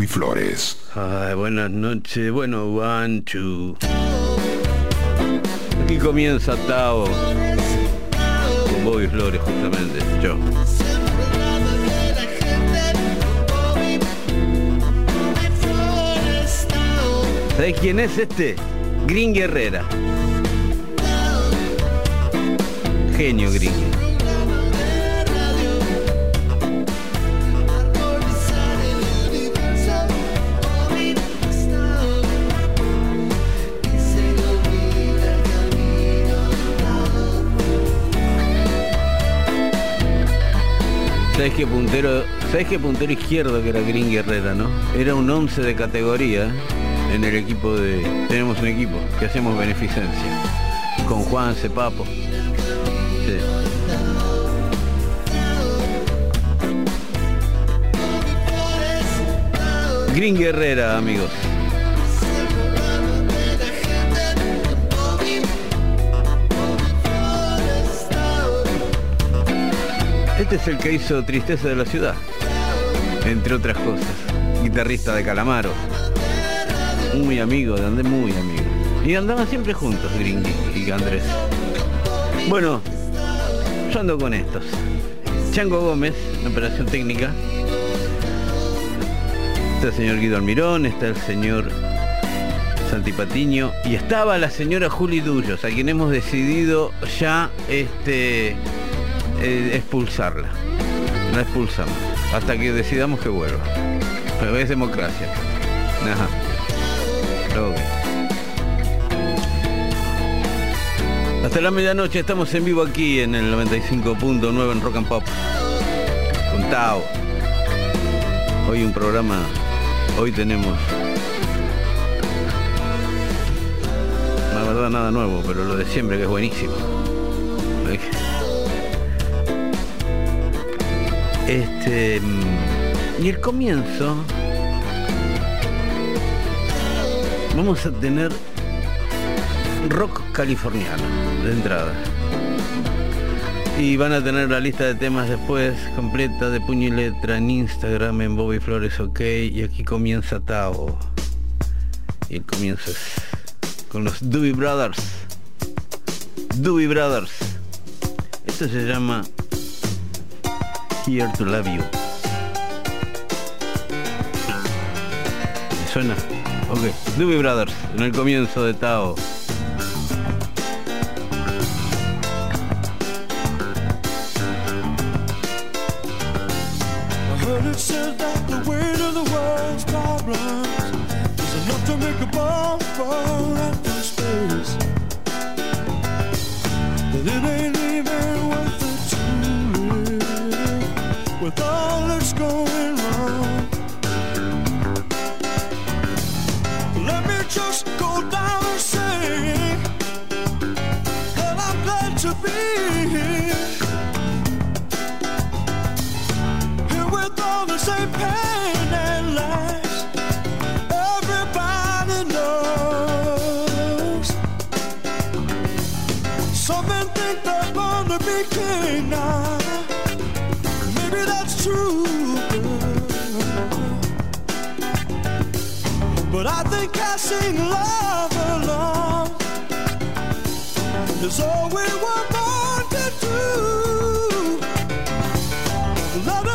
Bobby Flores. Ay, buenas noches. Bueno, one, two. Aquí comienza Tao. Con Bobby Flores, justamente. Yo. ¿Sabés quién es este? Green Guerrera. Genio Green. ¿Sabes qué puntero, ¿sabes qué puntero izquierdo que era Green Guerrera, no? Era un 11 de categoría en el equipo de... Tenemos un equipo que hacemos beneficencia. Con Juan Cepapo. Sí. Green Guerrera, amigos. Este es el que hizo Tristeza de la Ciudad, entre otras cosas. Guitarrista de Calamaro. Muy amigo de Andrés, muy amigo. Y andaban siempre juntos, Gringy y Andrés. Bueno, yo ando con estos. Chango Gómez, operación técnica. Está el señor Guido Almirón, está el señor Santi Patiño y estaba la señora Juli Dullos, a quien hemos decidido ya este eh, expulsarla. La expulsamos. Hasta que decidamos que vuelva. Pero es democracia. Ajá. Hasta la medianoche estamos en vivo aquí en el 95.9 en Rock and Pop. Con Tao. Hoy un programa. Hoy tenemos. La verdad nada nuevo, pero lo de siempre que es buenísimo. Este. Y el comienzo. Vamos a tener rock californiano de entrada. Y van a tener la lista de temas después completa de puño y letra en Instagram en Bobby Flores OK. Y aquí comienza Tao. Y el comienzo es con los Doobie Brothers. Doobie Brothers. Esto se llama Here to Love You. ¿Me suena? Ok. Doobie Brothers, en el comienzo de Tao. But I think I sing love along is all we were born to do. Let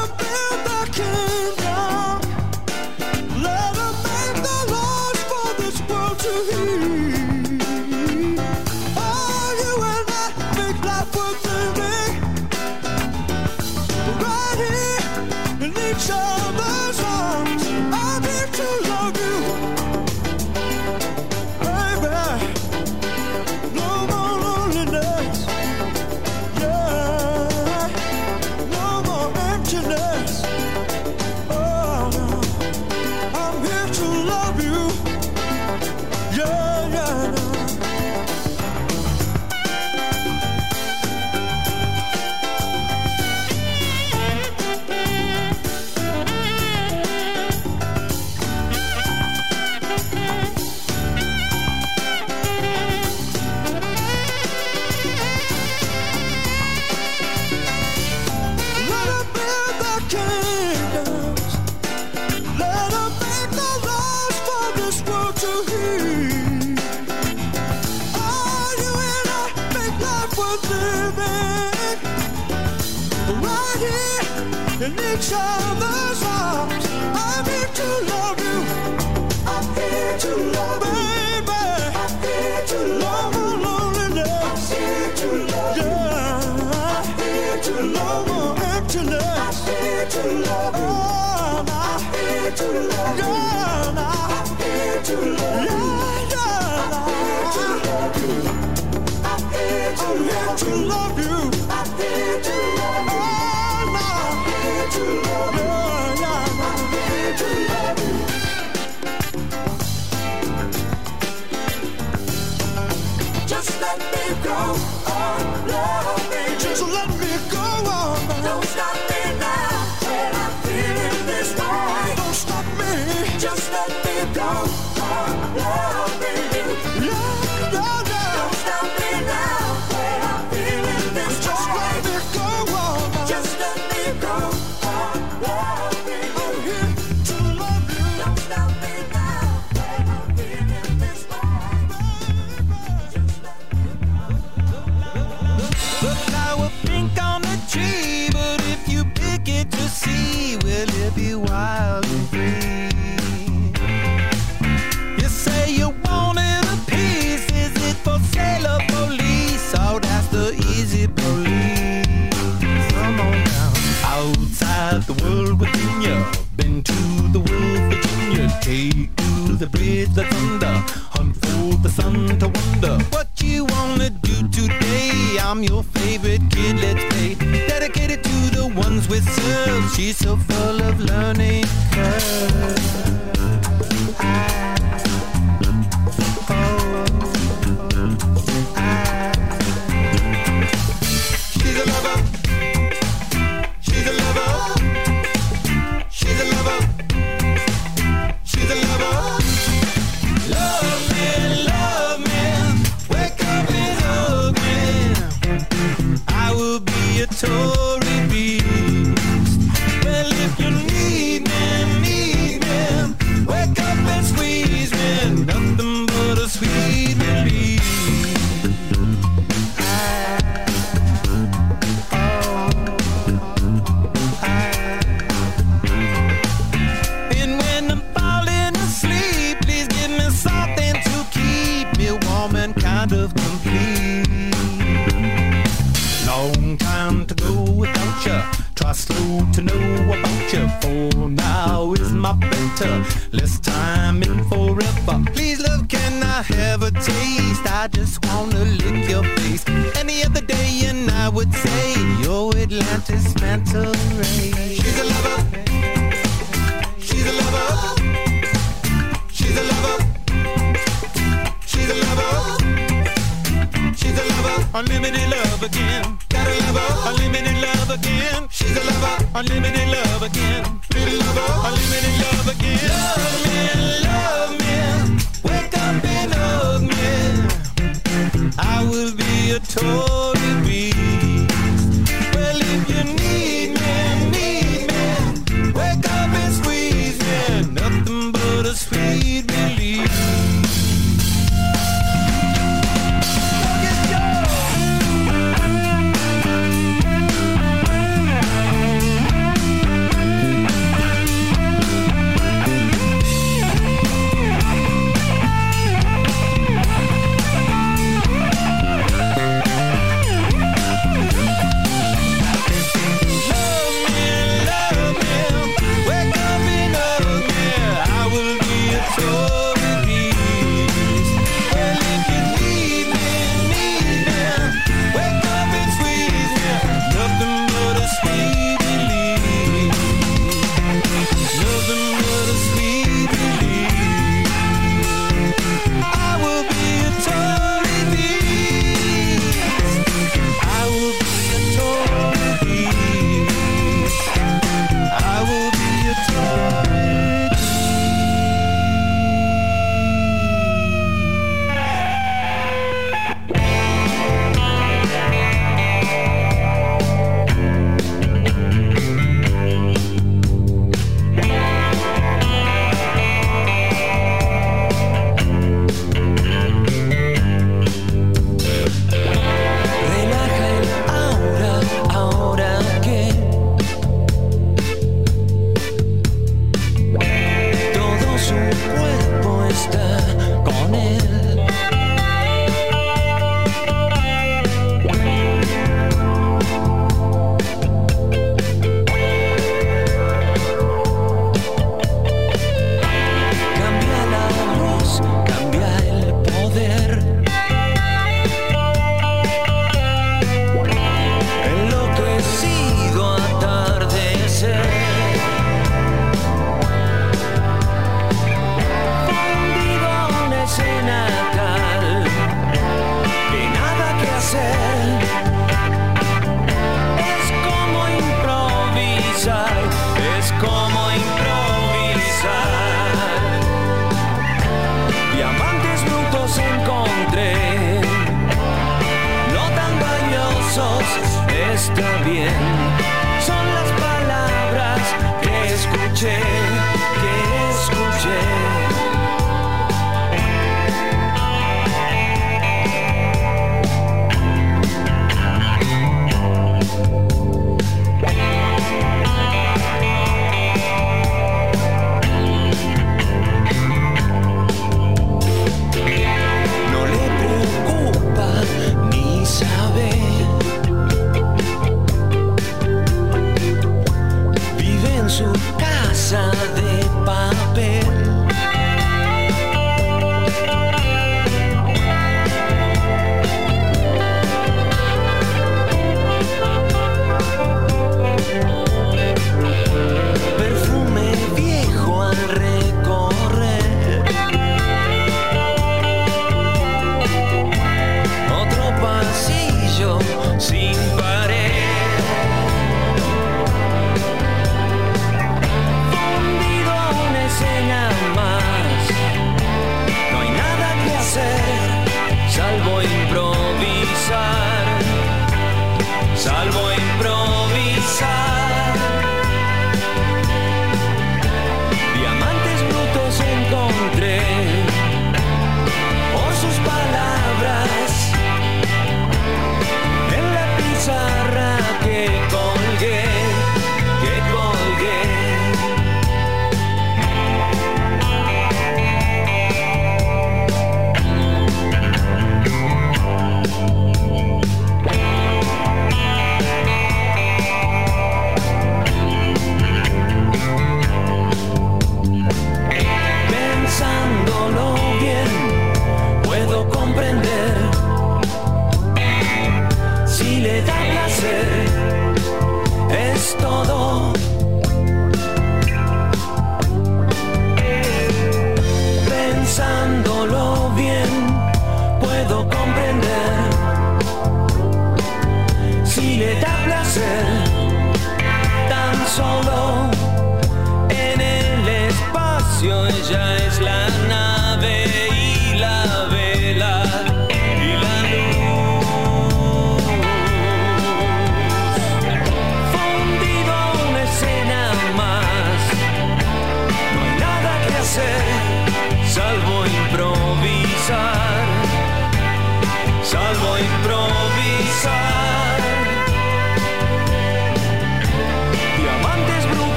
escuché.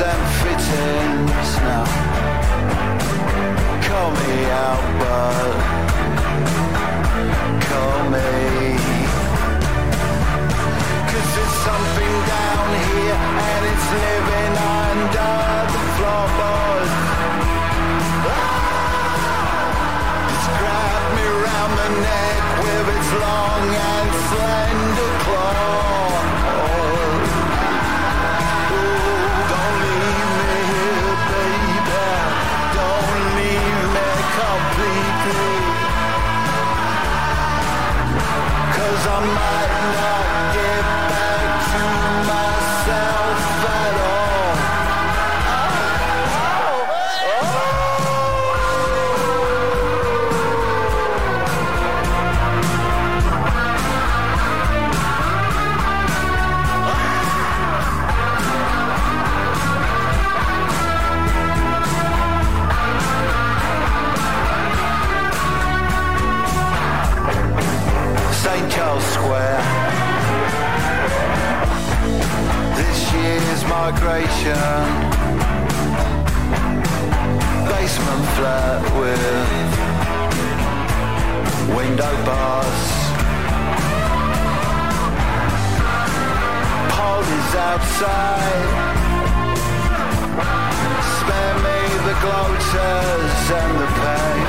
And fittings now. Call me out, migration. Basement flat with window bars. Paul is outside. Spare me the gloaters and the pain.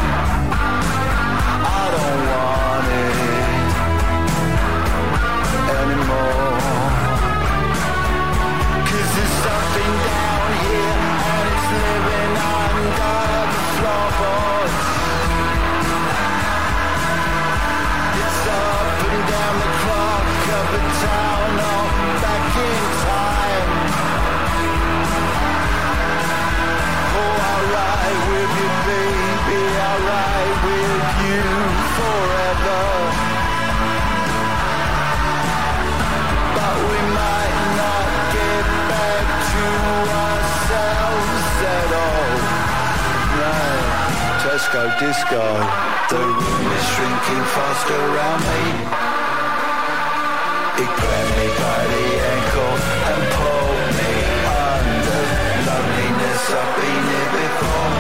I don't want it anymore. Down here and it's living under the floorboards. It's up and down the clock of the town, all back in time. Oh, with you, baby, alright with Tesco disco. The room is shrinking fast around me. It grabbed me by the ankle and pulled me under. Loneliness, I've been here before.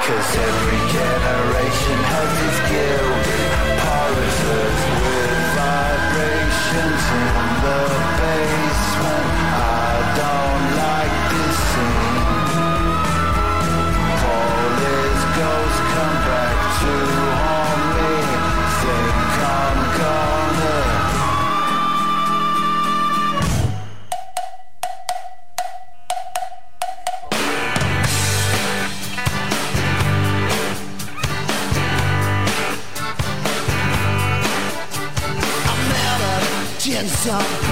Cause every generation has its gilded pulses with vibrations in the basement. A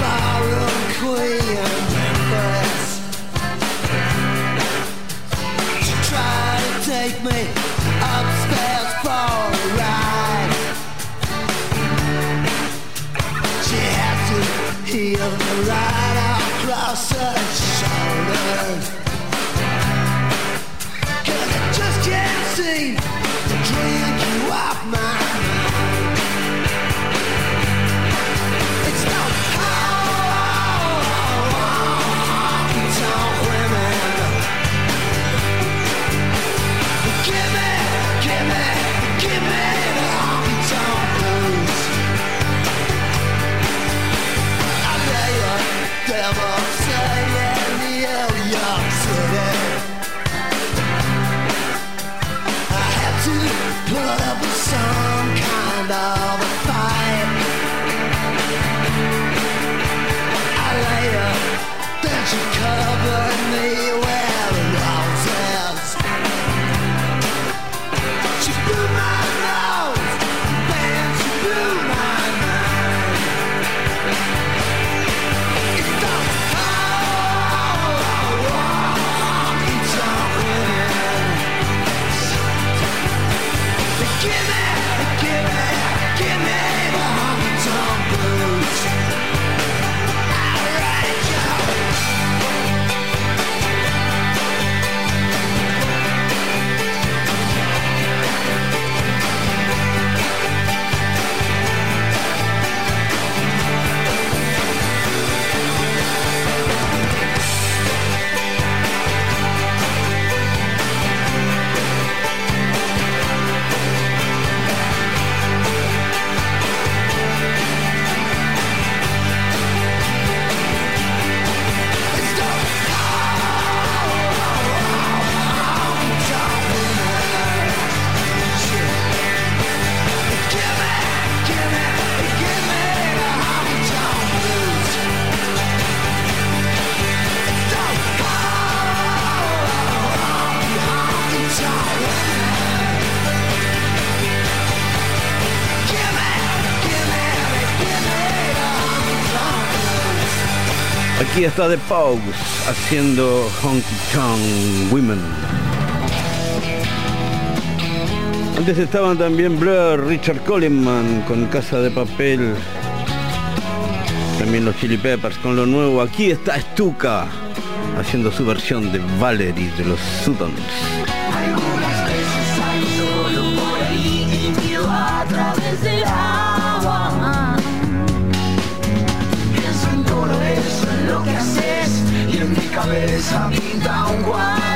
Aquí está The Pogues haciendo Honky Tonk Women. Antes estaban también Blur, Richard Coleman con Casa de Papel. También los Chili Peppers con lo nuevo. Aquí está Stuka haciendo su versión de Valerie de los Sutons. Sao nhìn!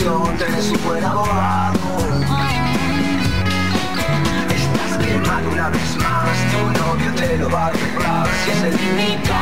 pasión tenés un buen abogado Estás quemando una vez más Tu novio te lo va a arreglar. Si es el único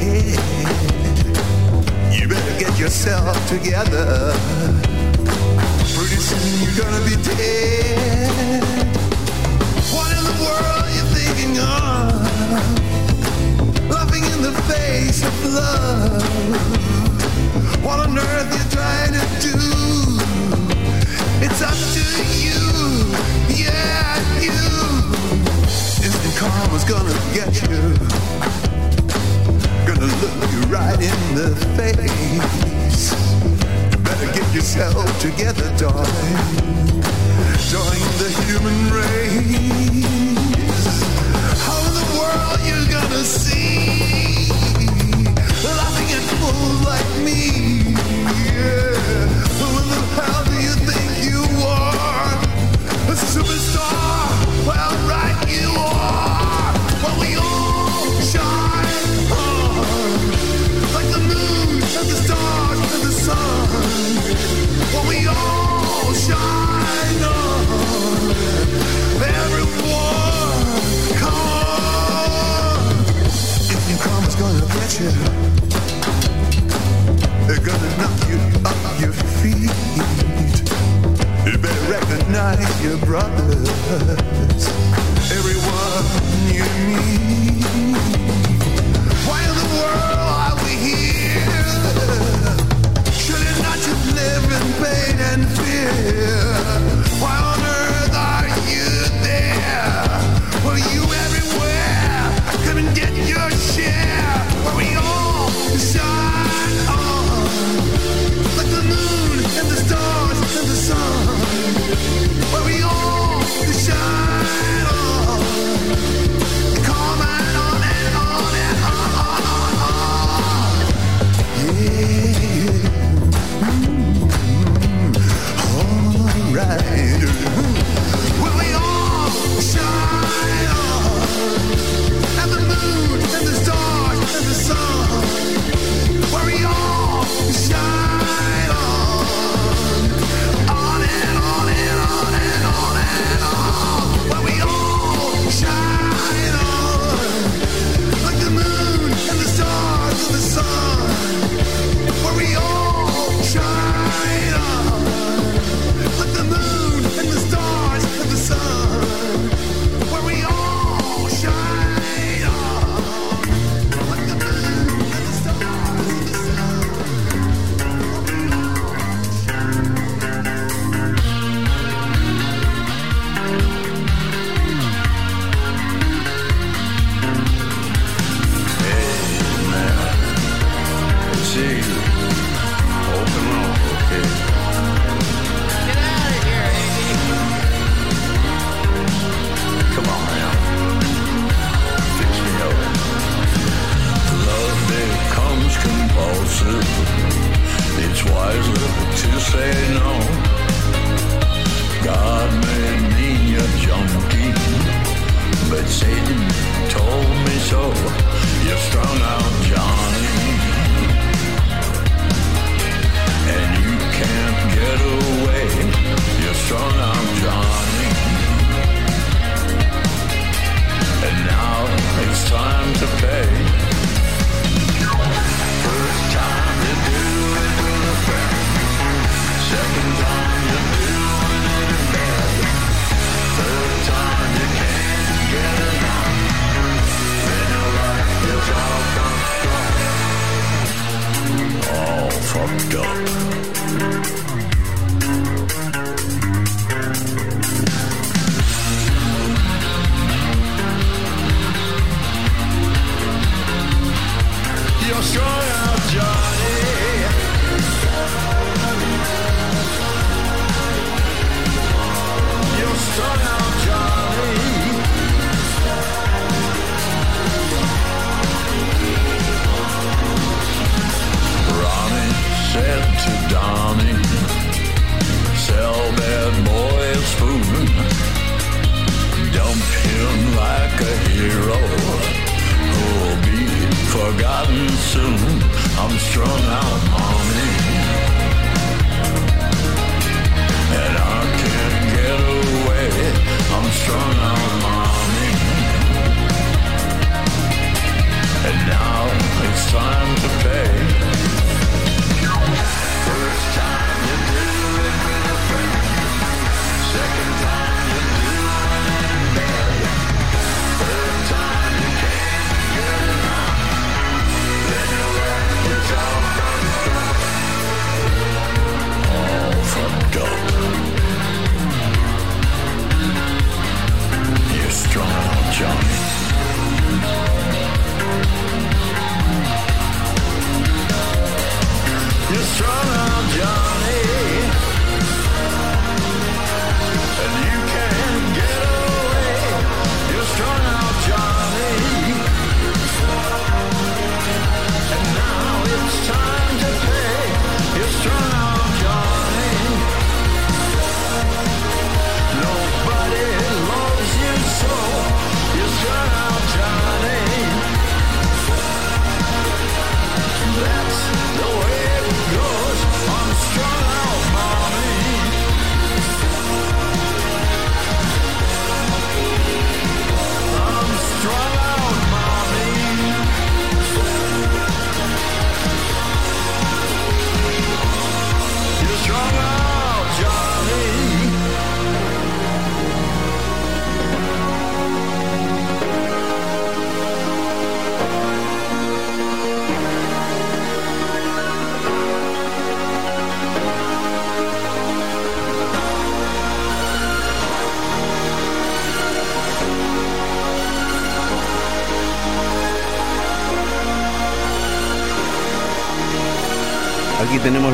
You better get yourself together. Pretty soon you're gonna be dead. What in the world are you thinking of? Laughing in the face of love. What on earth you trying to do? It's up to you, yeah, you. Instant karma's gonna get you. Look you right in the face. Better get yourself together, darling. Join the human race. How in the world you gonna see? Laughing at fools like me, yeah. Who in the hell do you think They're gonna knock you off your feet. You better recognize your brothers. Everyone you need.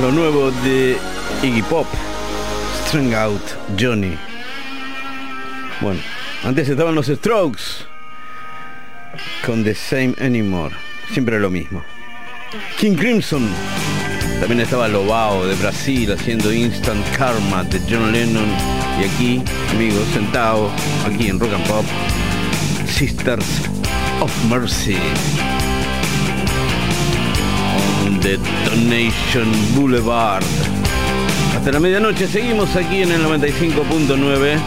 lo nuevo de Iggy Pop, String Out Johnny. Bueno, antes estaban los Strokes con The Same Anymore, siempre lo mismo. King Crimson, también estaba Lobao de Brasil haciendo Instant Karma de John Lennon. Y aquí, amigos, sentado aquí en Rock and Pop, Sisters of Mercy de Donation Boulevard. Hasta la medianoche seguimos aquí en el 95.9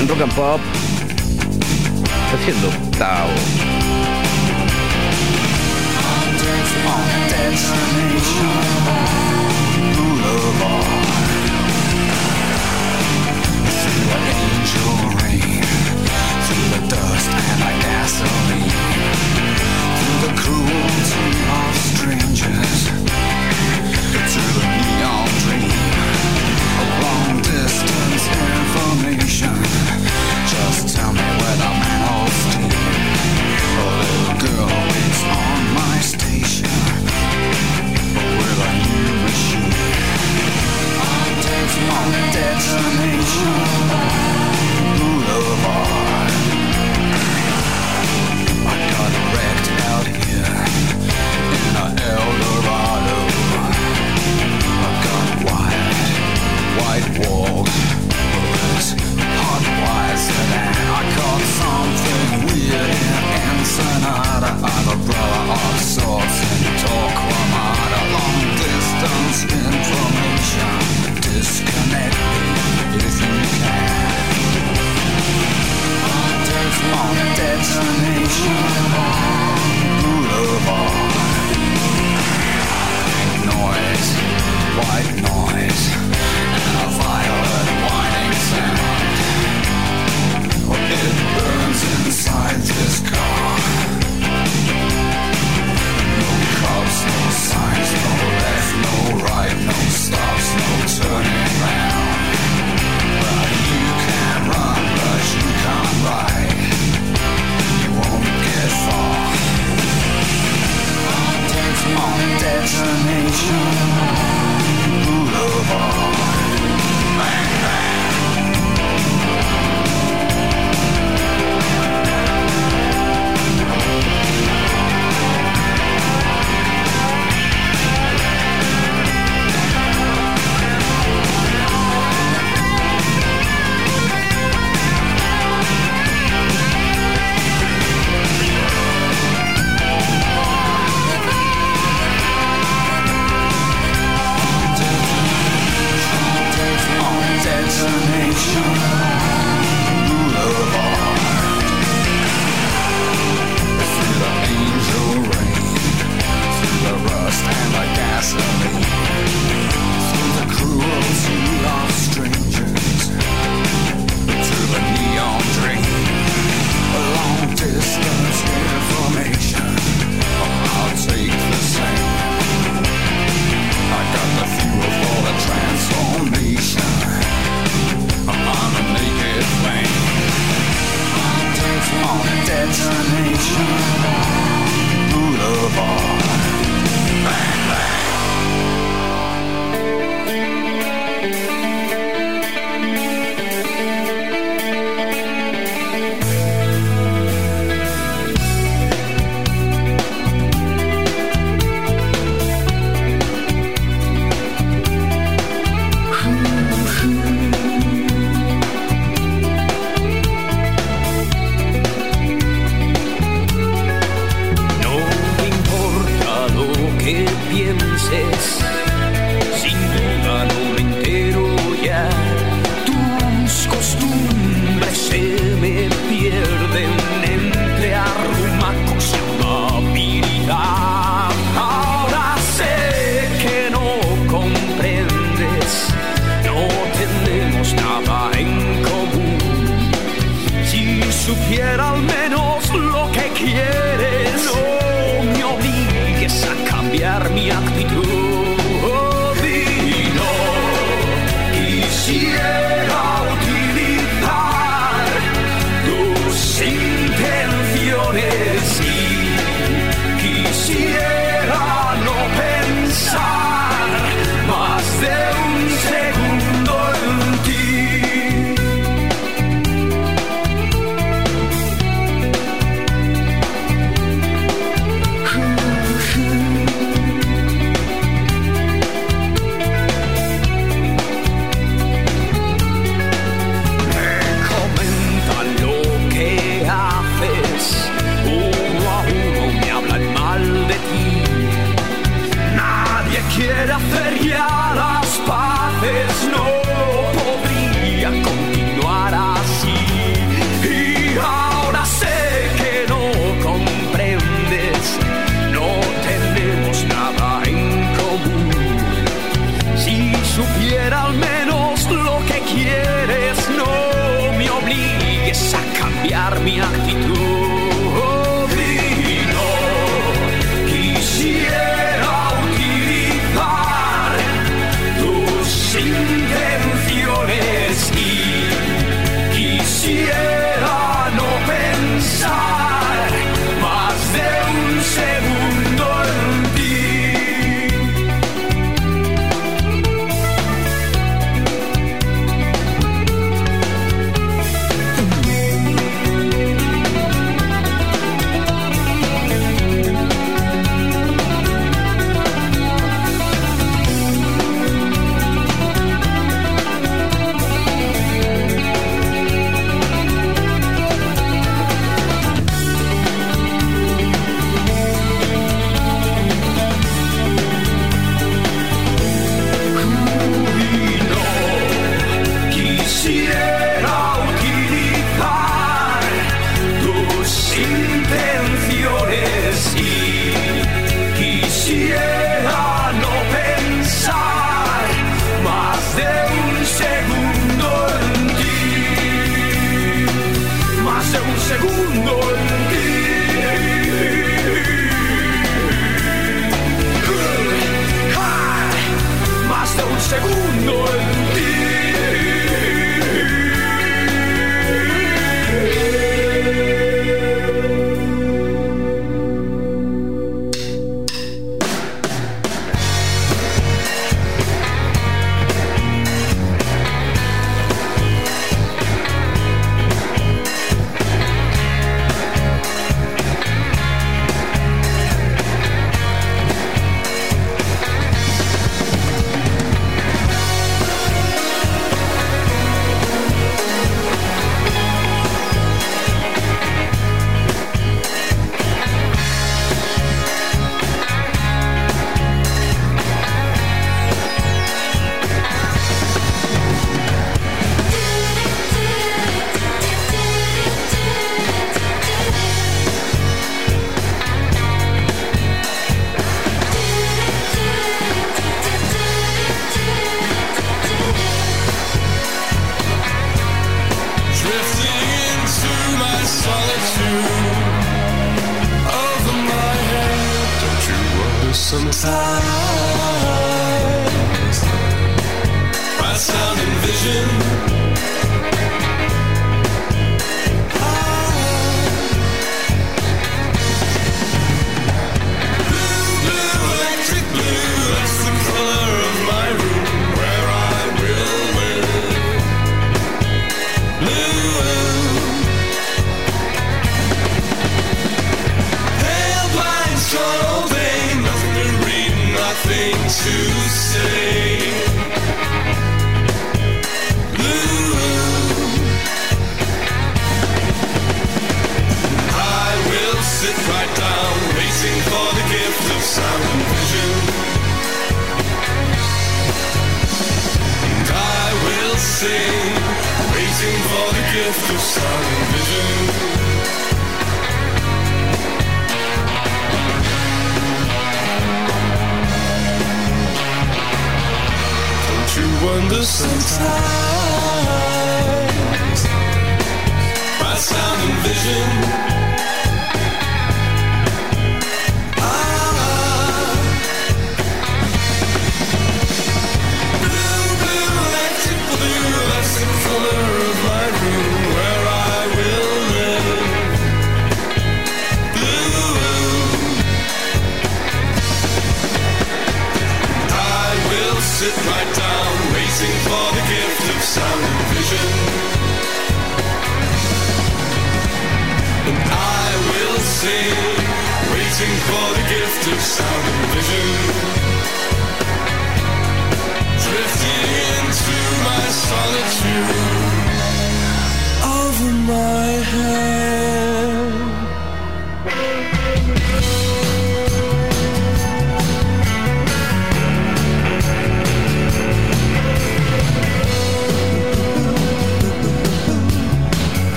en Rock and Pop haciendo octavo. detonation boulevard. on Boulevard. Noise, white noise, and a whining sound. It burns inside this car. No cops, no signs, no left, no right, no stops, no turning. on detonation boulevard.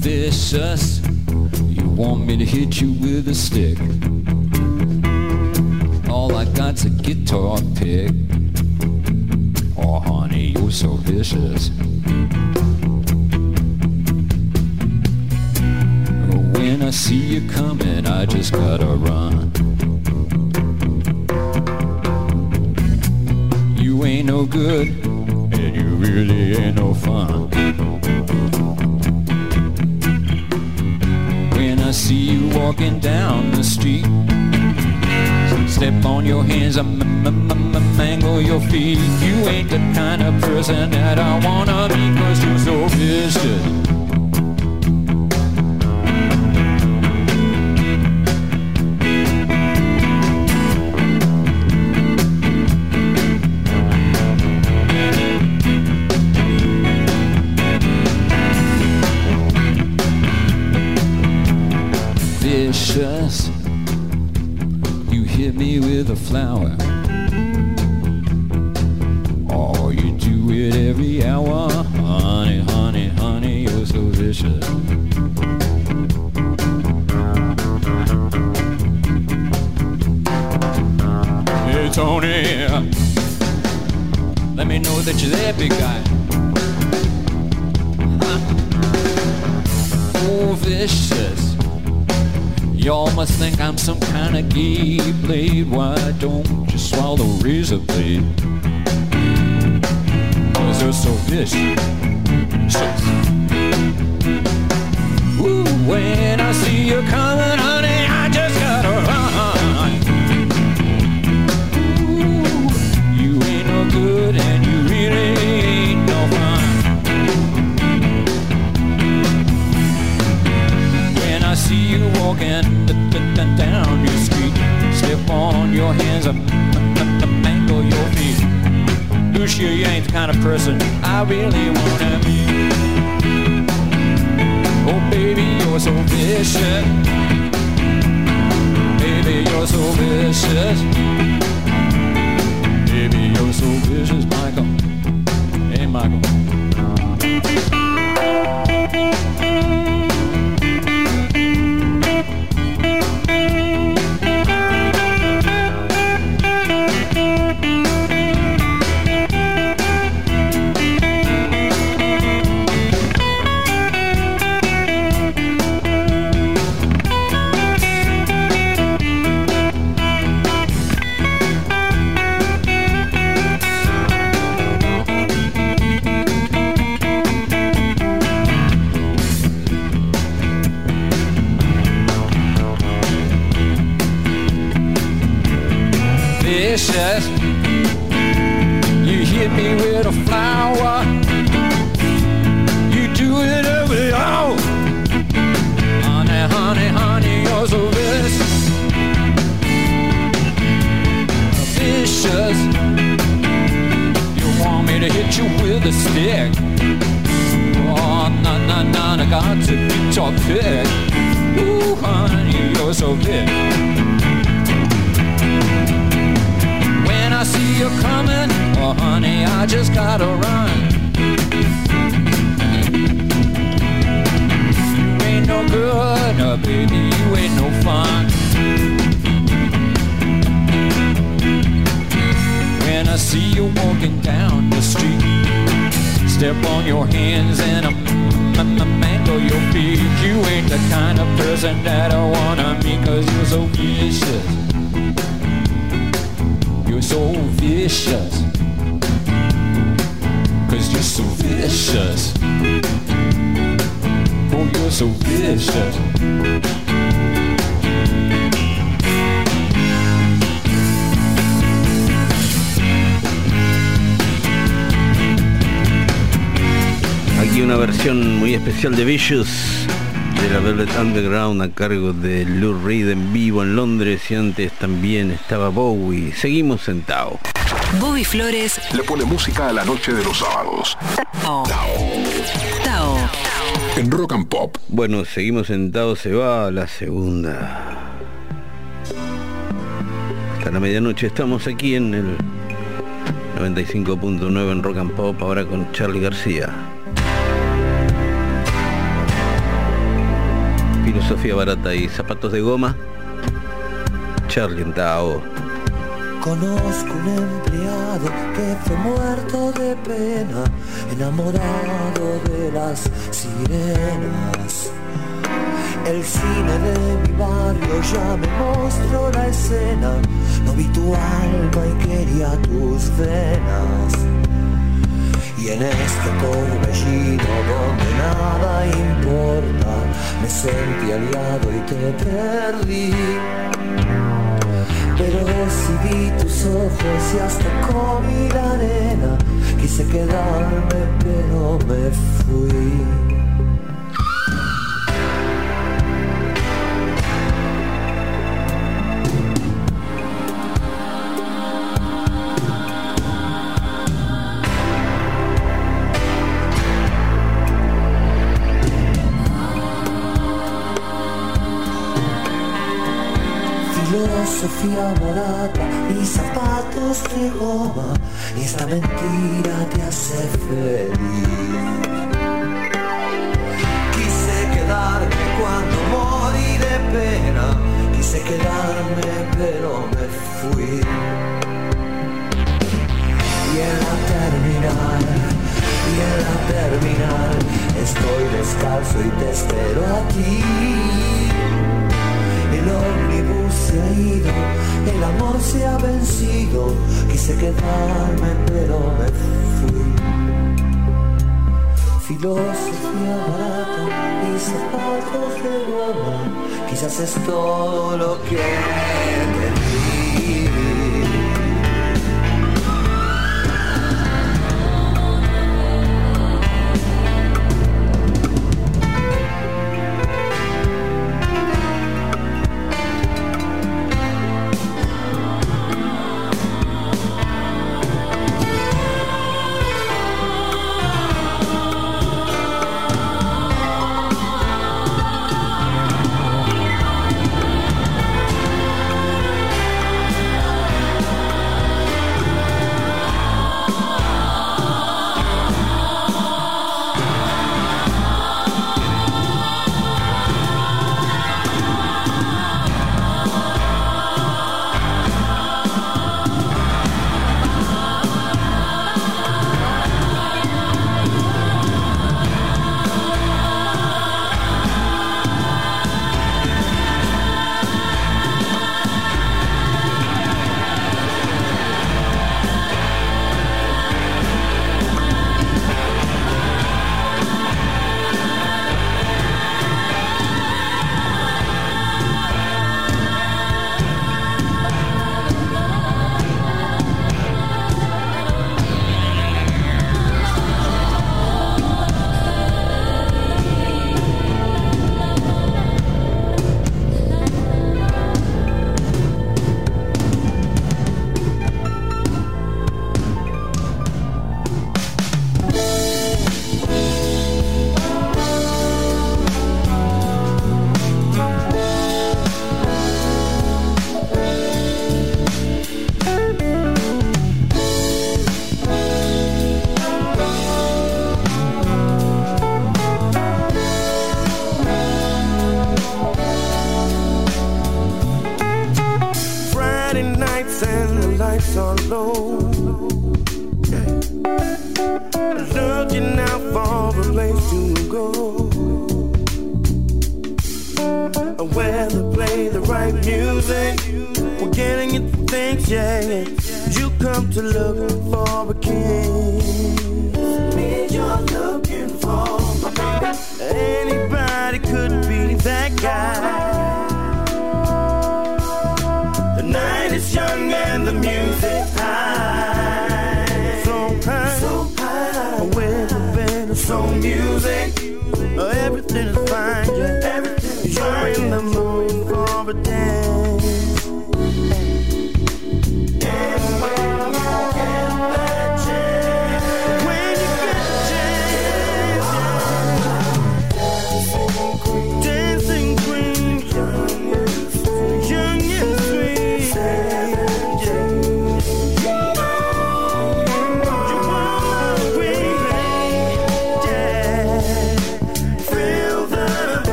vicious. You want me to hit you with a stick. All I got's a guitar pick. Oh, honey, you're so vicious. When I see you coming, I just gotta run. You ain't no good, and you really ain't no fun. see you walking down the street. Step on your hands, I m- m- m- mangle your feet. You ain't the kind of person that I wanna be, cause you're so vicious. flower. Especial de Vicious de la Velvet Underground a cargo de Lou Reed en vivo en Londres y antes también estaba Bowie. Seguimos sentados. Bobby Flores, Le pone música a la noche de los sábados. Tao. Tao. En Rock and Pop. Bueno, seguimos sentados, se va a la segunda. Hasta la medianoche estamos aquí en el 95.9 en Rock and Pop, ahora con Charlie García. Filosofía barata y zapatos de goma. Charlie Tao. Conozco un empleado que fue muerto de pena, enamorado de las sirenas. El cine de mi barrio ya me mostró la escena, no vi tu alma y quería tus venas. Y en este torbellino donde nada importa, me sentí aliado y te perdí. Pero recibí tus ojos y hasta comí la arena. Quise quedarme, pero me fui. Filosofía barata y zapatos de goma y esta mentira te hace feliz. Quise quedarme cuando morí de pena, quise quedarme pero me fui. Y en la terminal, y en la terminal, estoy descalzo y te espero a ti. El ómnibus se ha ido, el amor se ha vencido, quise quedarme pero me fui. Filosofía barata y zapatos de goma, quizás es todo lo que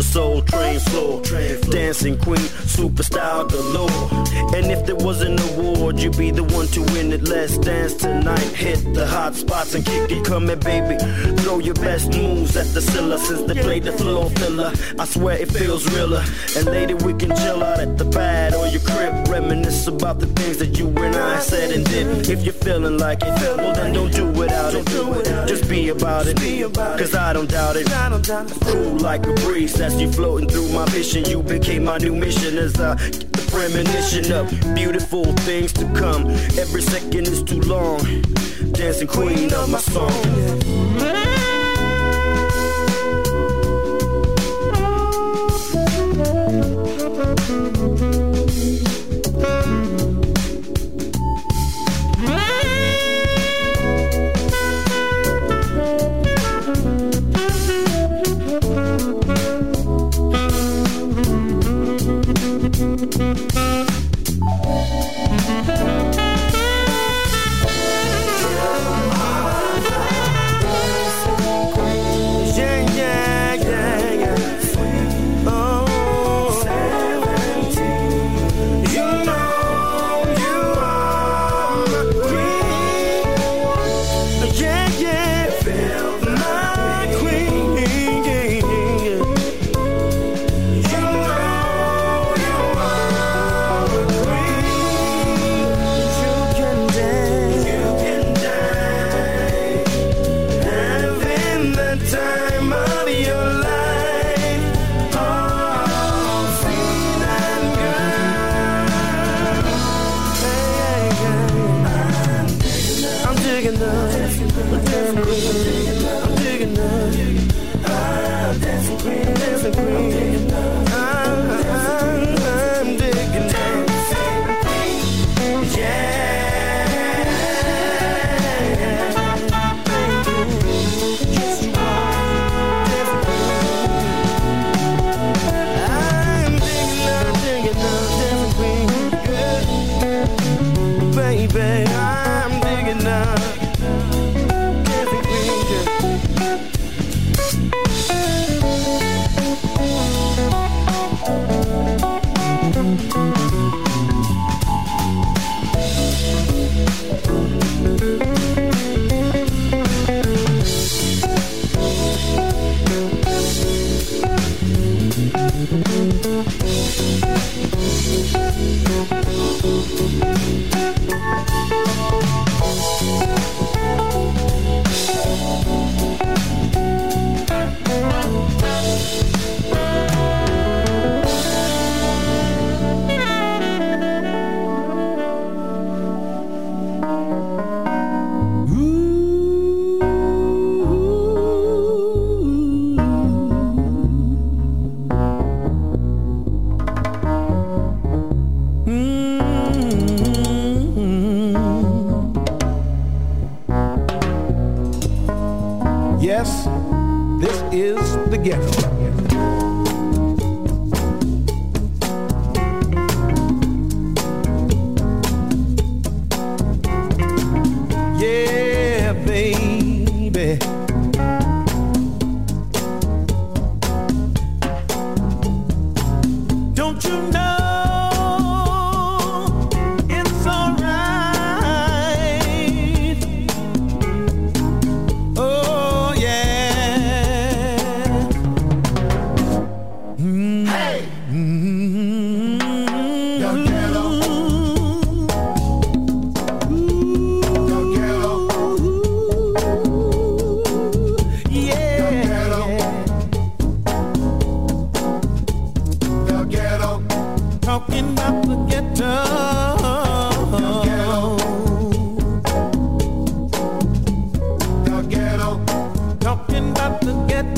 the soul train floor. Dancing queen, superstar galore. And if there was an award, you'd be the one to win it. Let's dance tonight. Hit the hot spots and kick it. Come here, baby. Throw your best moves at the silla since they played the floor filler. I swear it feels realer. And later we can chill out at the pad or your crib. Reminisce about the things that you and I said and did. If you're feeling like it, well then don't do without it. Just be about it, cause I don't doubt it. Cool like a breeze as you floating through my vision. You became my new mission as I get the premonition of beautiful things to come. Every second is too long. Dancing queen of my song.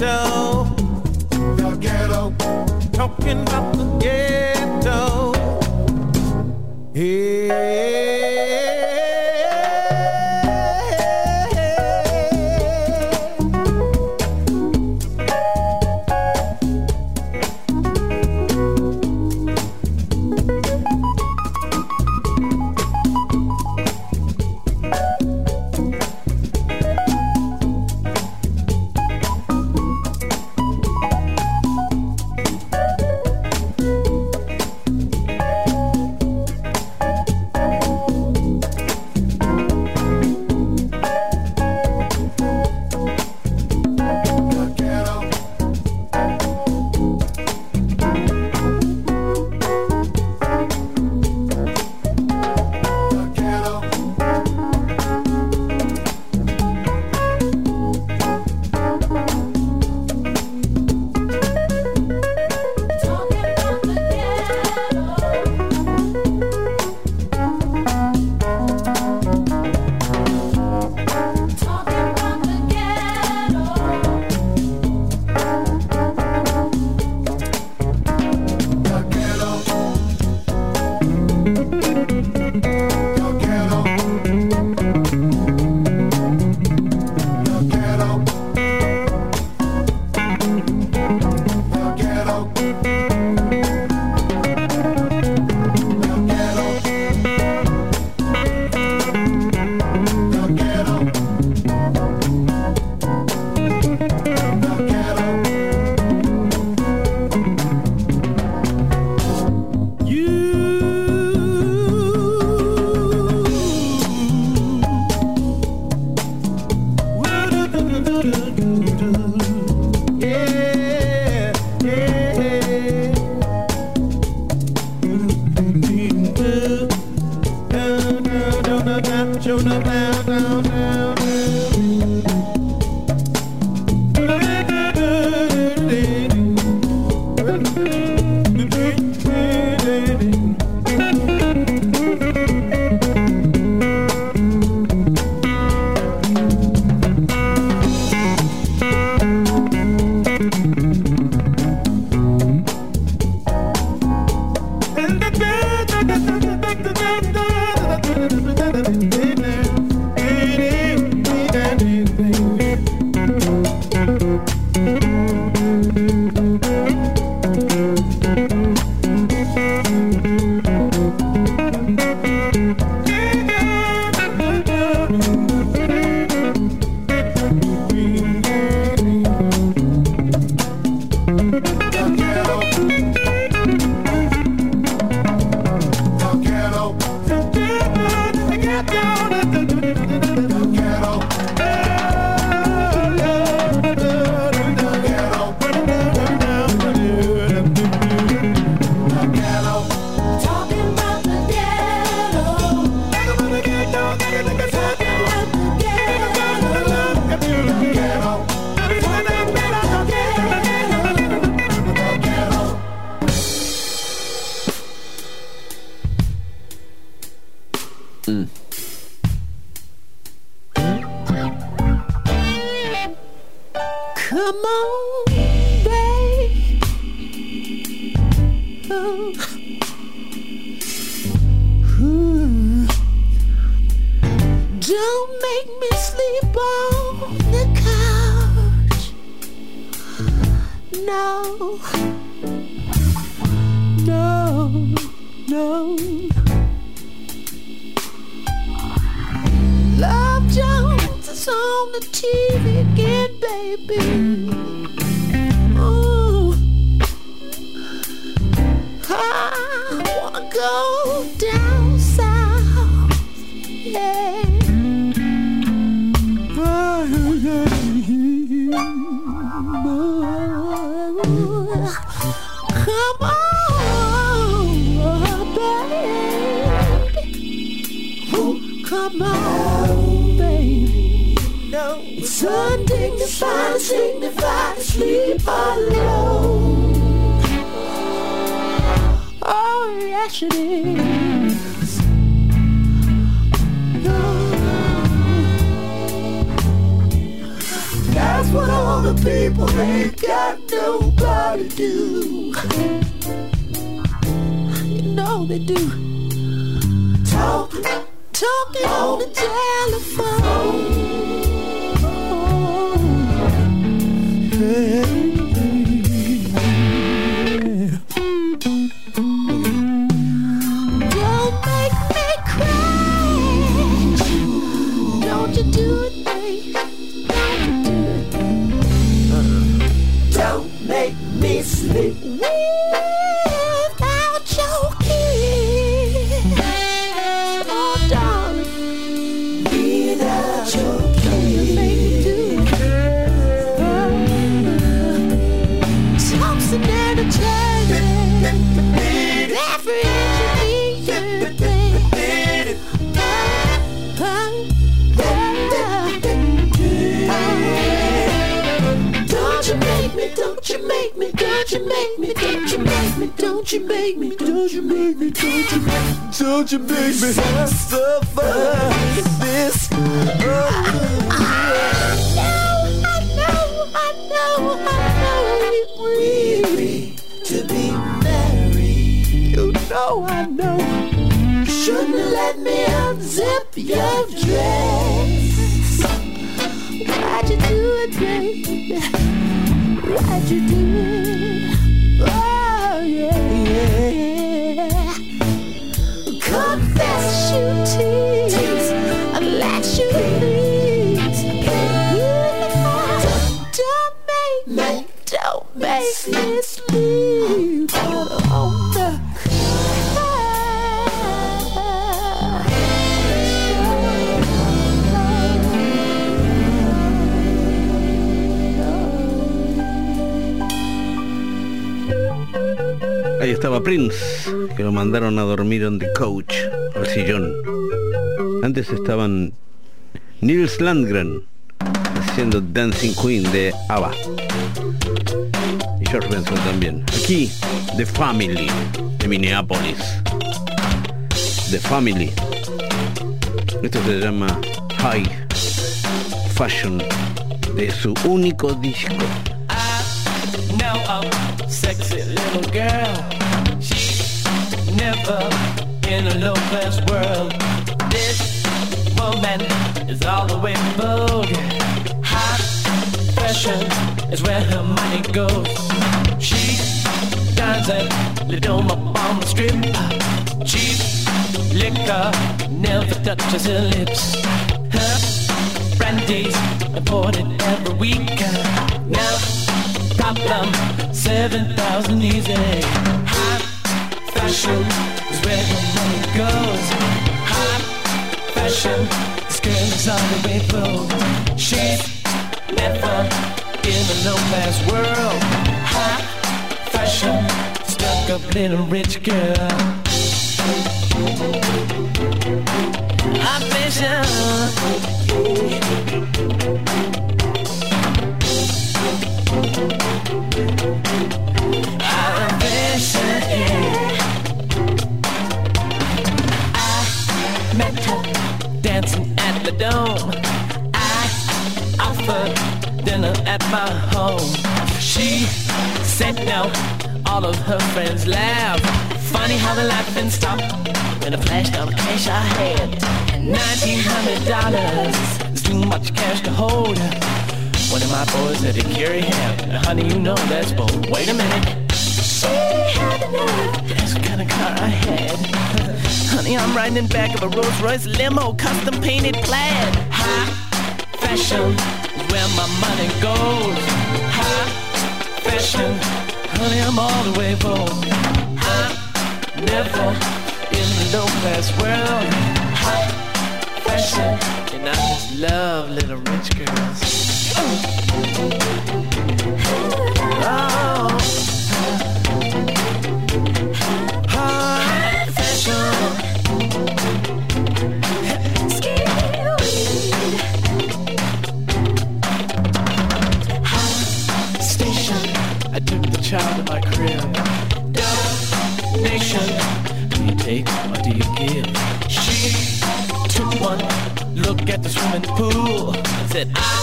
ghetto. The ghetto. Talking about the ghetto. Yeah. Come on, babe. Oh. Don't make me sleep on the couch. No, no, no. Love Jones is on the TV again go. much. No. That's what all the people ain't got nobody do. You know they do. Talking, talking on the telephone. dormir on the couch, al sillón. Antes estaban Nils Landgren haciendo Dancing Queen de ABBA. Y George Benson también. Aquí, The Family de Minneapolis. The Family. Esto se llama High Fashion de su único disco. In a low class world. This woman is all the way vogue. High fashion is where her money goes. She dines at up on the strip. Cheap liquor never touches her lips. Her brandy's imported every week. Now problem, 7,000 easy. Fashion is where the money goes. High fashion, this girl is on the way through. She's never in a no-man's world. High fashion, stuck up little rich girl. High fashion. My home. She said no, all of her friends laughed. Funny how the laughing stopped when I flashed all the cash I had. Nineteen hundred dollars is too much cash to hold. One of my boys said to carry him. Now, honey, you know that's bold. Wait a minute. She had enough. That's what kind of car I had. honey, I'm riding in back of a Rolls Royce limo, custom painted plaid. High fashion where my money goes. High fashion, honey, I'm all the way bold. I'm never in the low class world. High fashion, and I just love little rich girls. Oh. Look at the swimming pool I said, ah,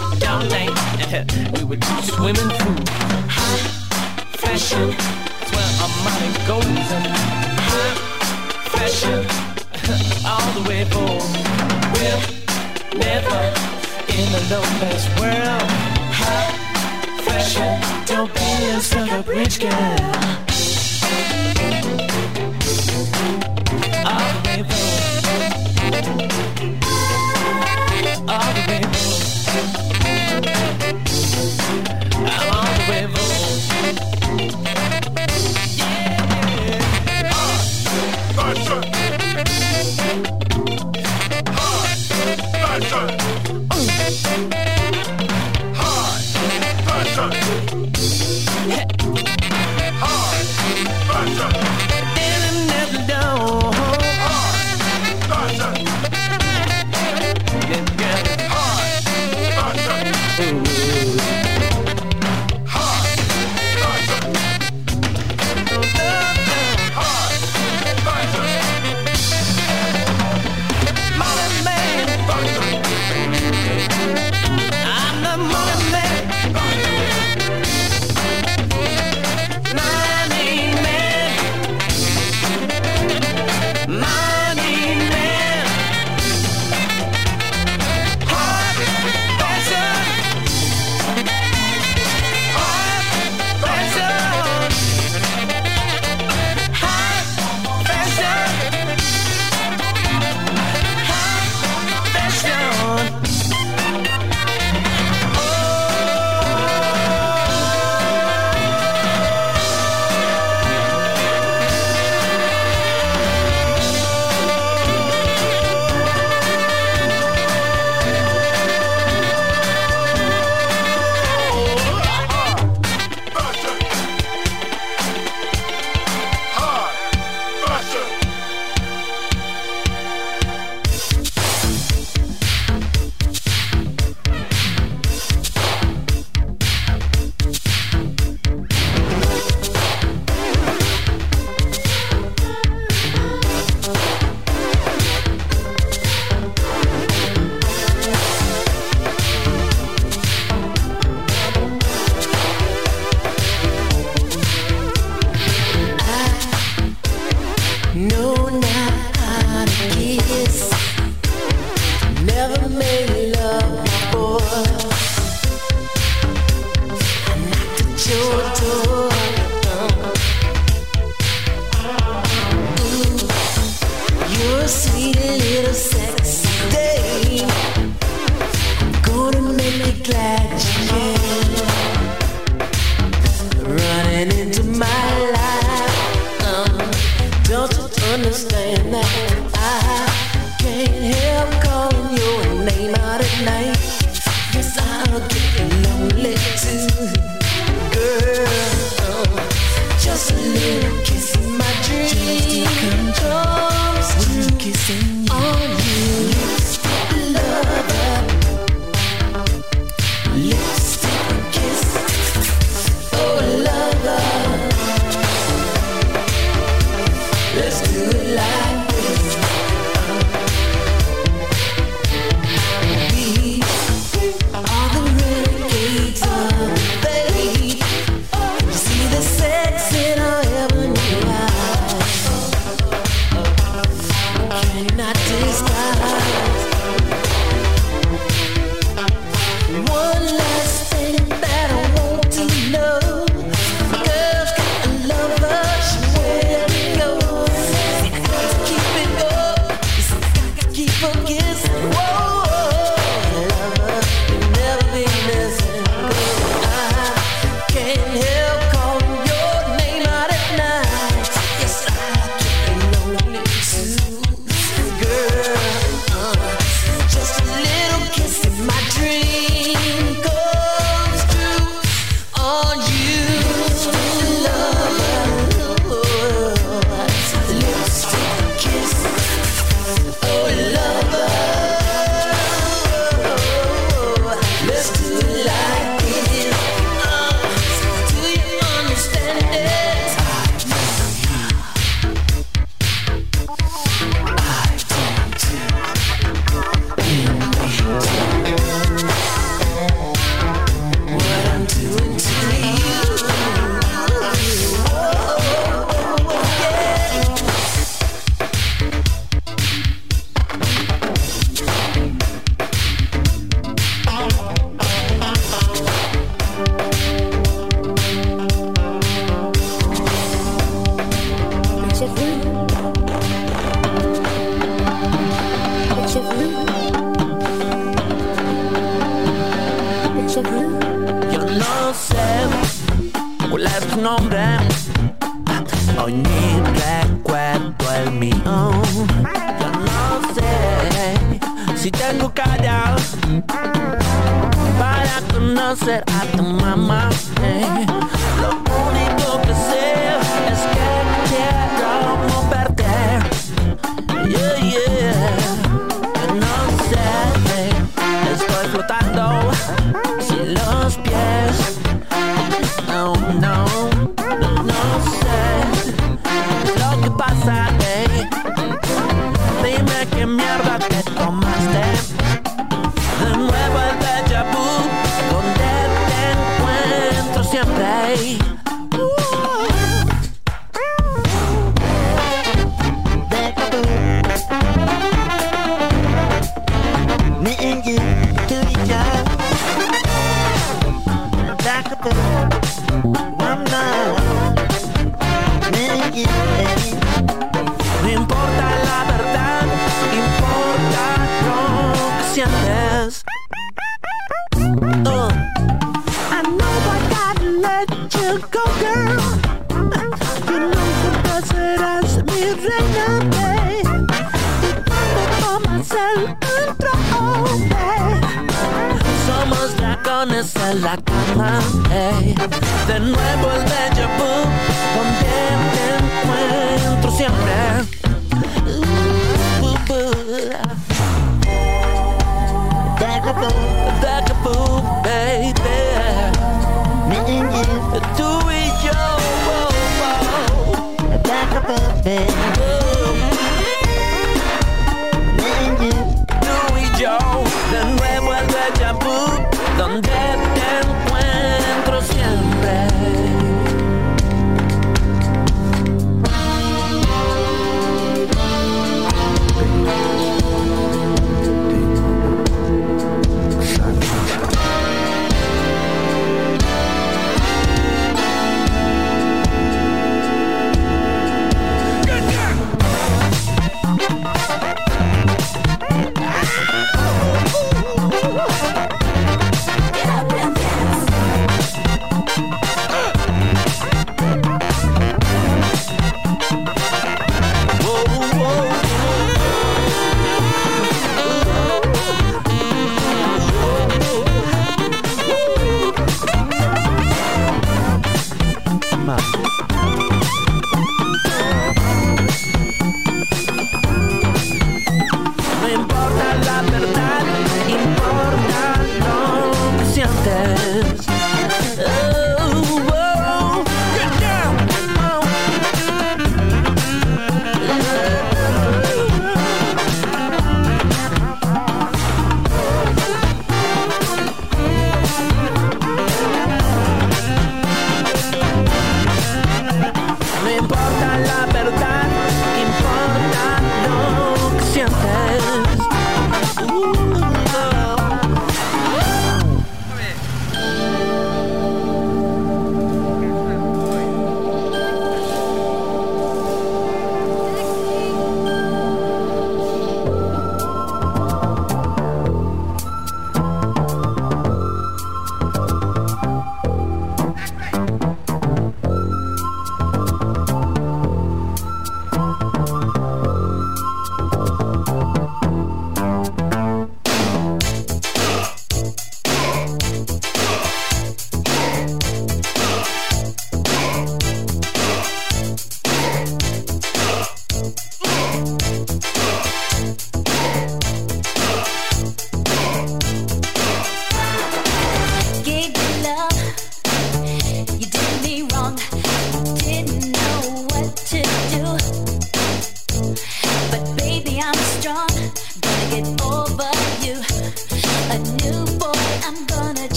I donate. we were two swimming pool. High fashion, that's where our money goes. High fashion, all the way home. We're never in a low class world. High fashion, don't be a stuck up rich girl.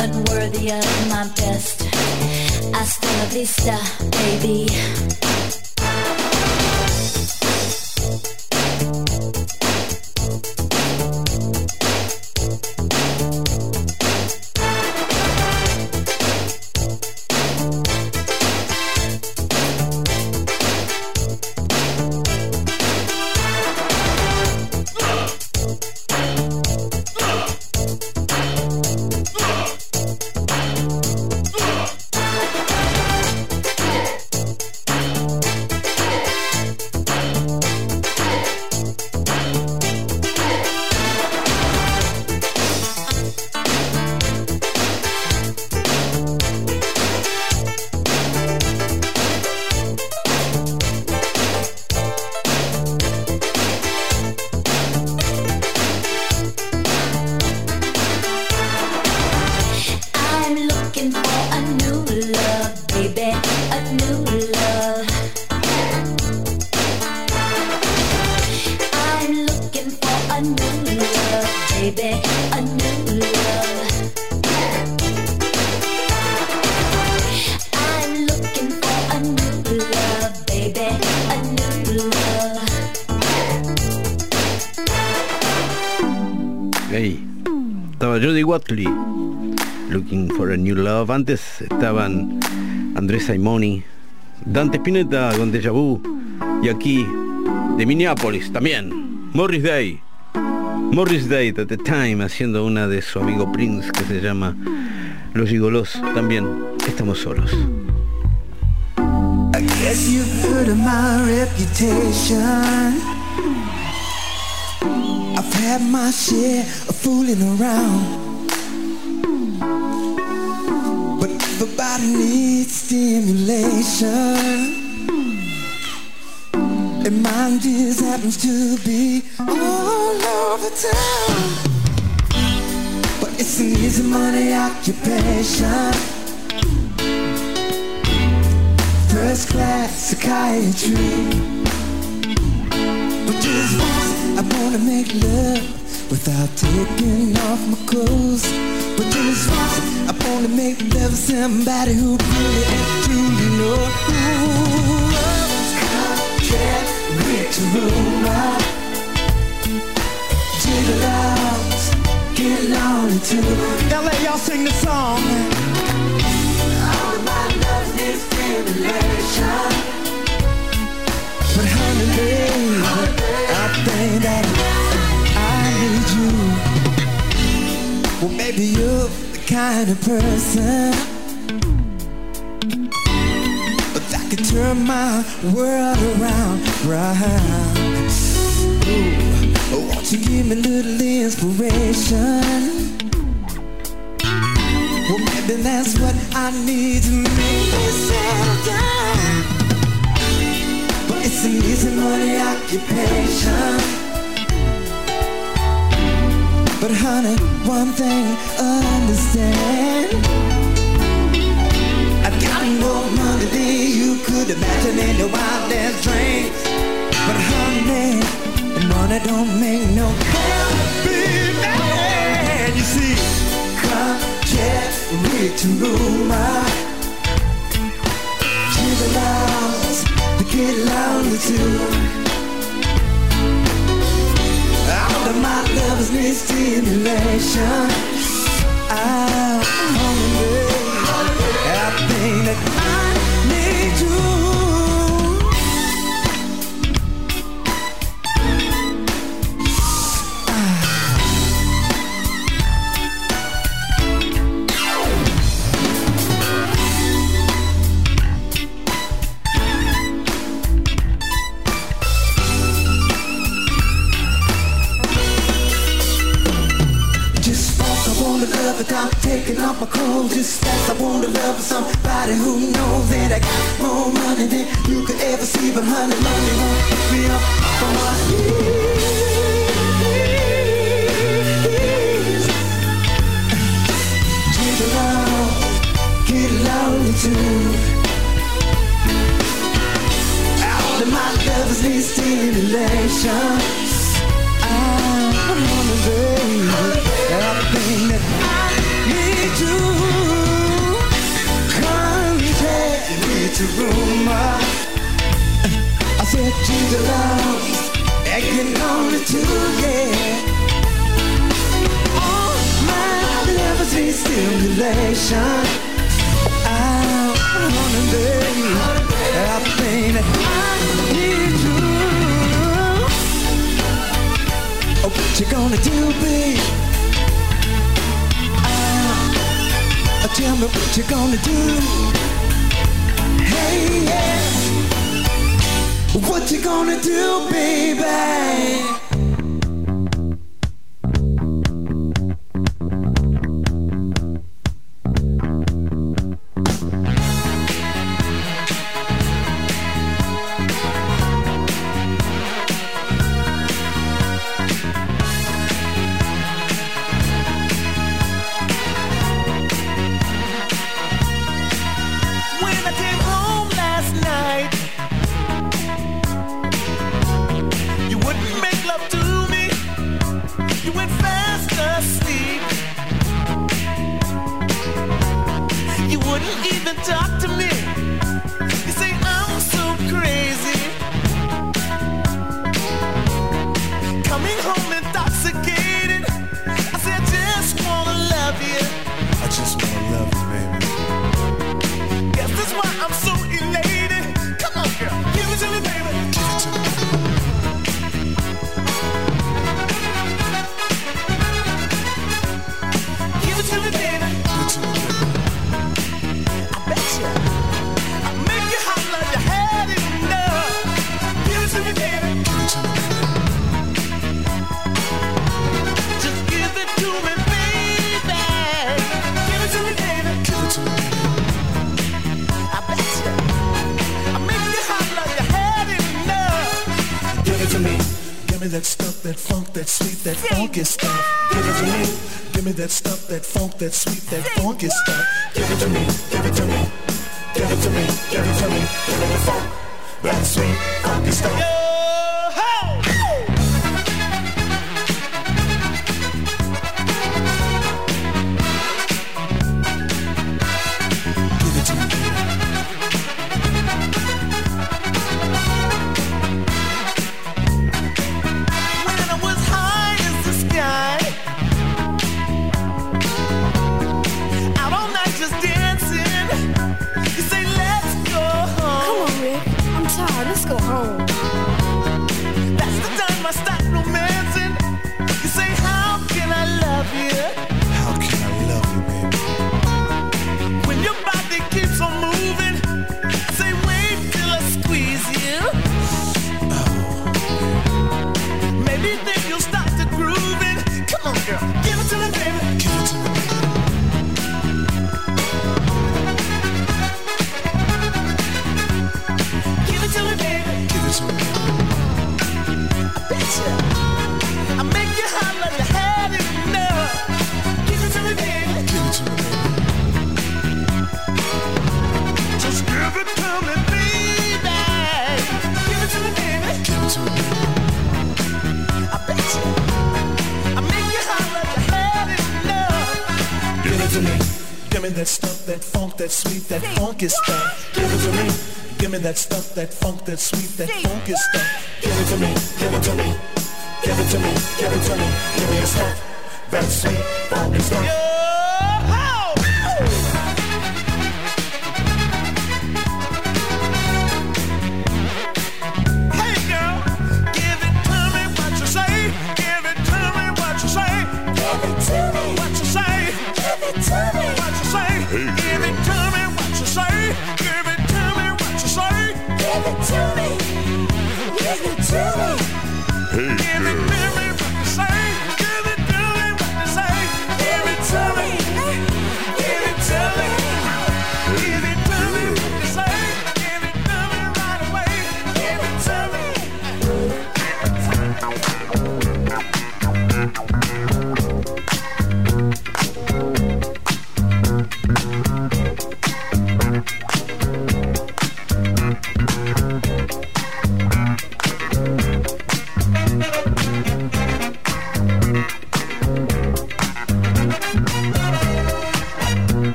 unworthy of my best. Hasta la vista, baby. Participantes estaban Andrés Saimoni, Dante Spinetta con Deja Vu y aquí de Minneapolis también, Morris Day. Morris Day at the time haciendo una de su amigo Prince que se llama Los Gigolos también. Estamos solos. I've had my share of fooling around. Everybody needs stimulation. And mine just happens to be all over town. But it's an easy money occupation. First class psychiatry. But just once I wanna make love without taking off my clothes. But just once Wanna make love with somebody who really and truly knows loves. A room out. Jiggle out, get lonely too. LA, y'all sing the song. All of my love needs stimulation. But honey, babe, I think that I need you. Well, maybe the kind of person that could turn my world around, round. Ooh, won't you give me a little inspiration? Well, maybe that's what I need to make me settle down. But it's an easy money occupation. But honey, one thing understand. I got more money than you could imagine in your wildest dreams. But honey, money don't make no happy man. You see, come get rich and rumor. To the laws, to get lonely too. My lovers need stimulation. I'm hungry. I think that I need you. Off my clothes. Just fast, I wanna love with somebody who knows that I got more money than you could ever see. But honey, money won't pick me up from my knees. It out, get lonely too. All of my lovers need stimulation. I'm on the baby. Everything that I you. Come take me to rumor. I said you the love, acting on it too, yeah. All my lovers need stimulation. I'm on baby. Everything that I need you. Oh, what you gonna do, babe? Tell me what you're gonna do. Hey, yeah. What you gonna do, baby? That sweet, sweet, that funk is stuff. Give it to me. Give me that stuff, that funk, that sweet, that funk is stuff. Give it to me. Give it to me. Give it to me. Give it to me. Give me your stuff. That sweet.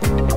Bye.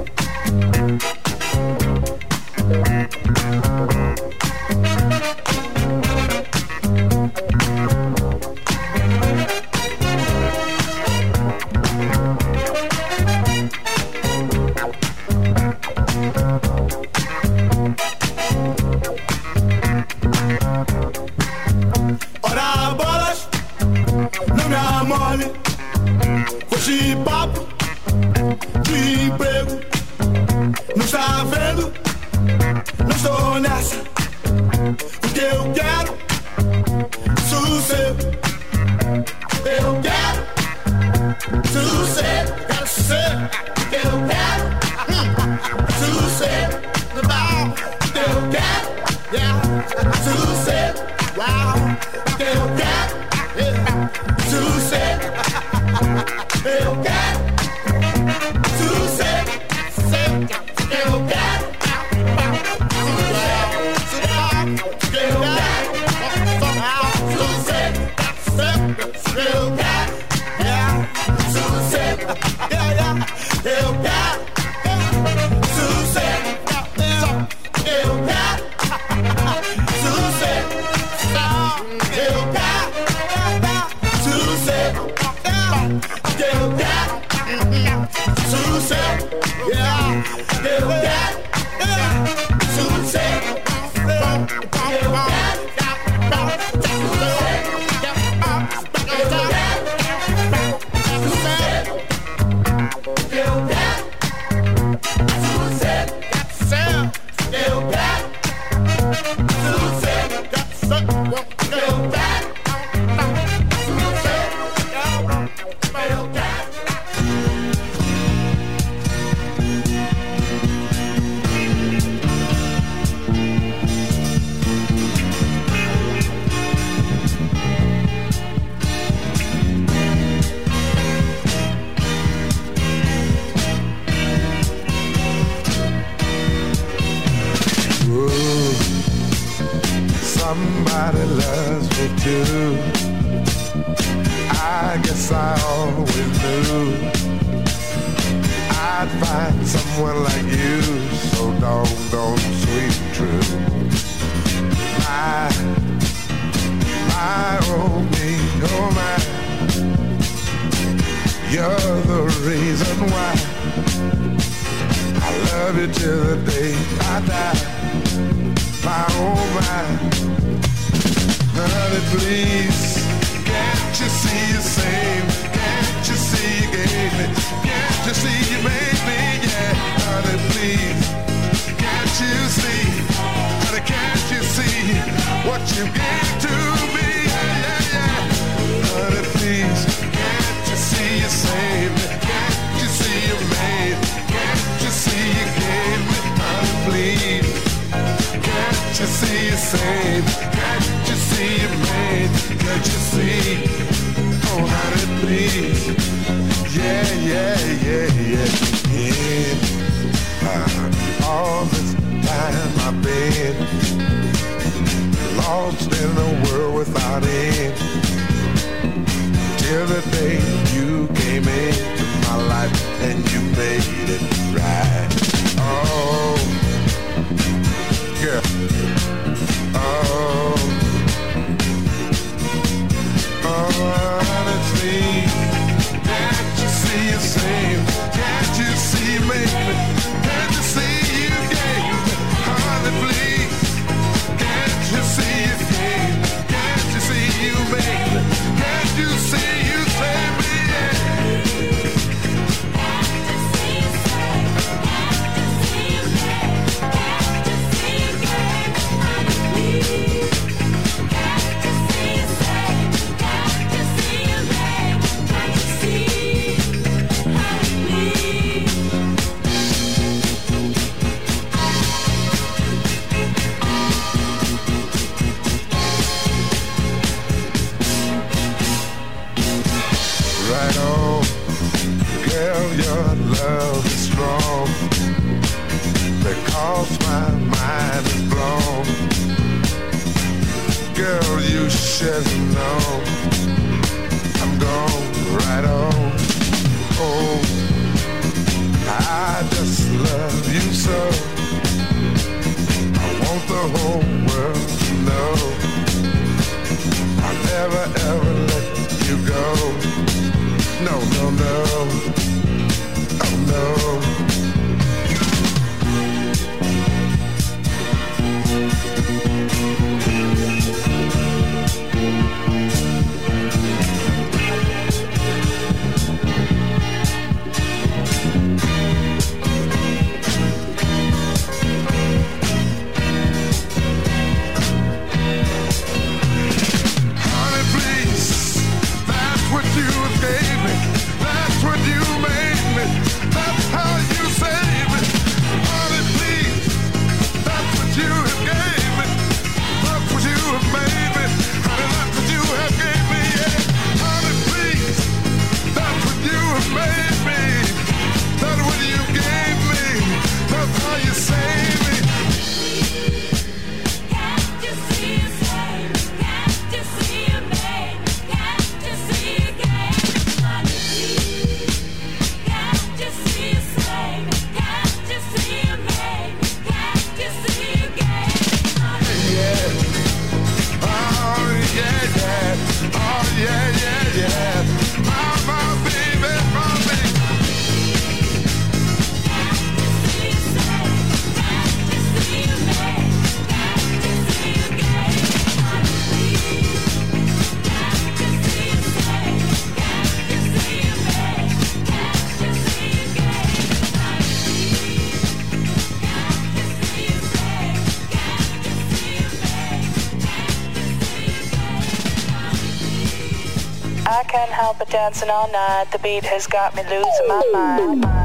dancing all night. The beat has got me losing my mind.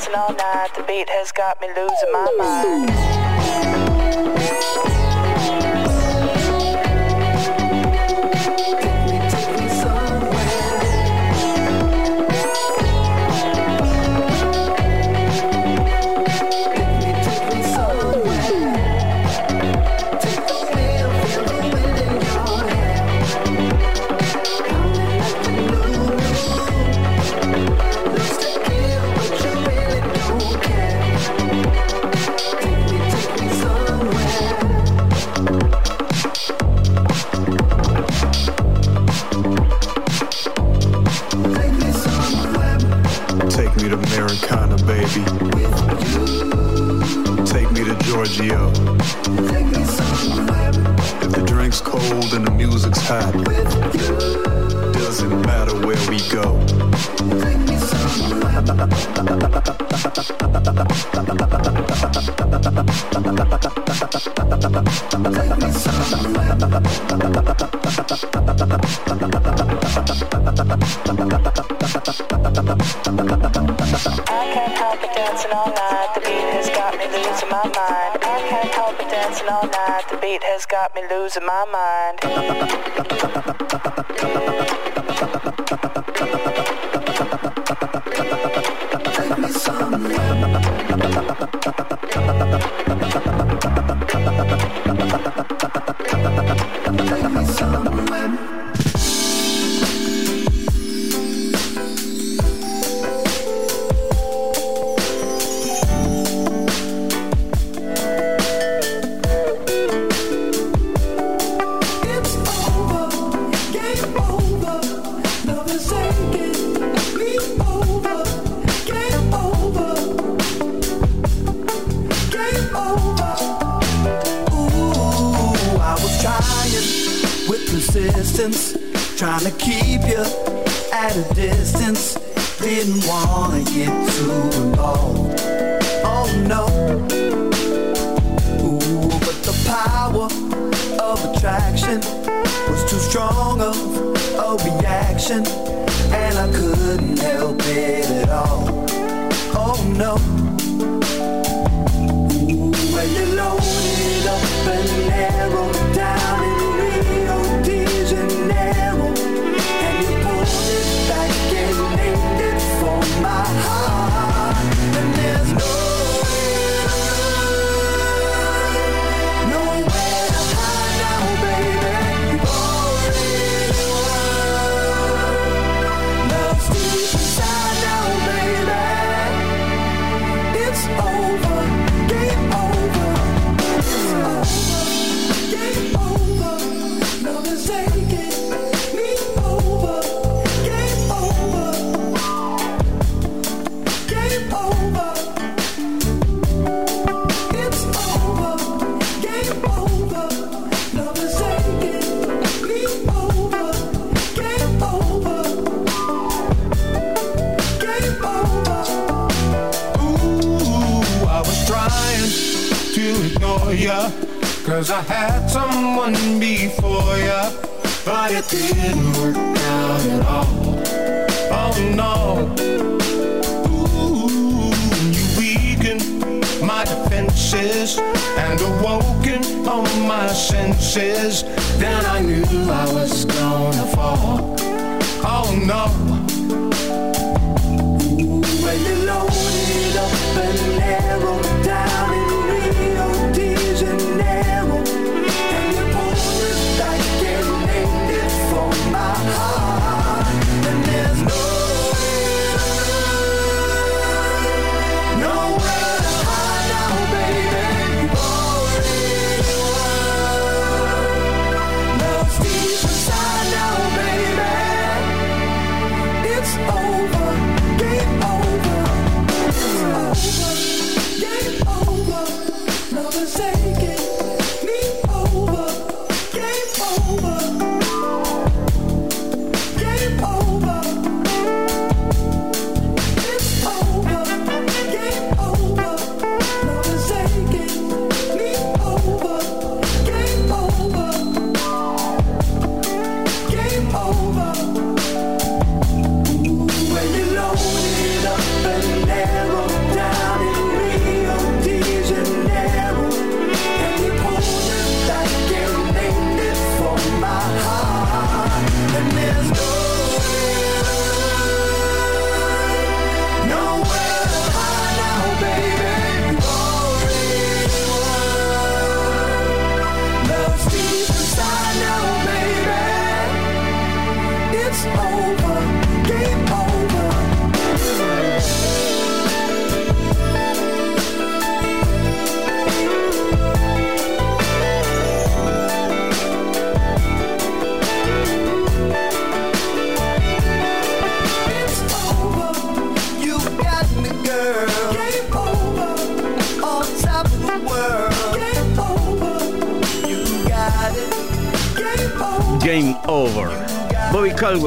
dancing all night. The beat has got me losing my mind.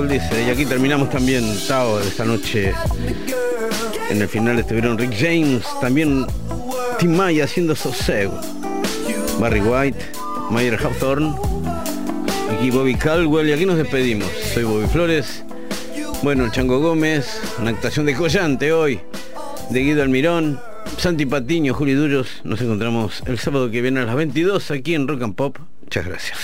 Dice, y aquí terminamos también, Tao, esta noche. En el final estuvieron Rick James, también Tim Maya haciendo Sosego. Barry White, Mayer Hawthorne, aquí Bobby Caldwell, y aquí nos despedimos. Soy Bobby Flores. Bueno, Chango Gómez, una actuación de Collante hoy, de Guido Almirón, Santi Patiño, Juli Duros. Nos encontramos el sábado que viene a las 22 aquí en Rock and Pop. Muchas gracias.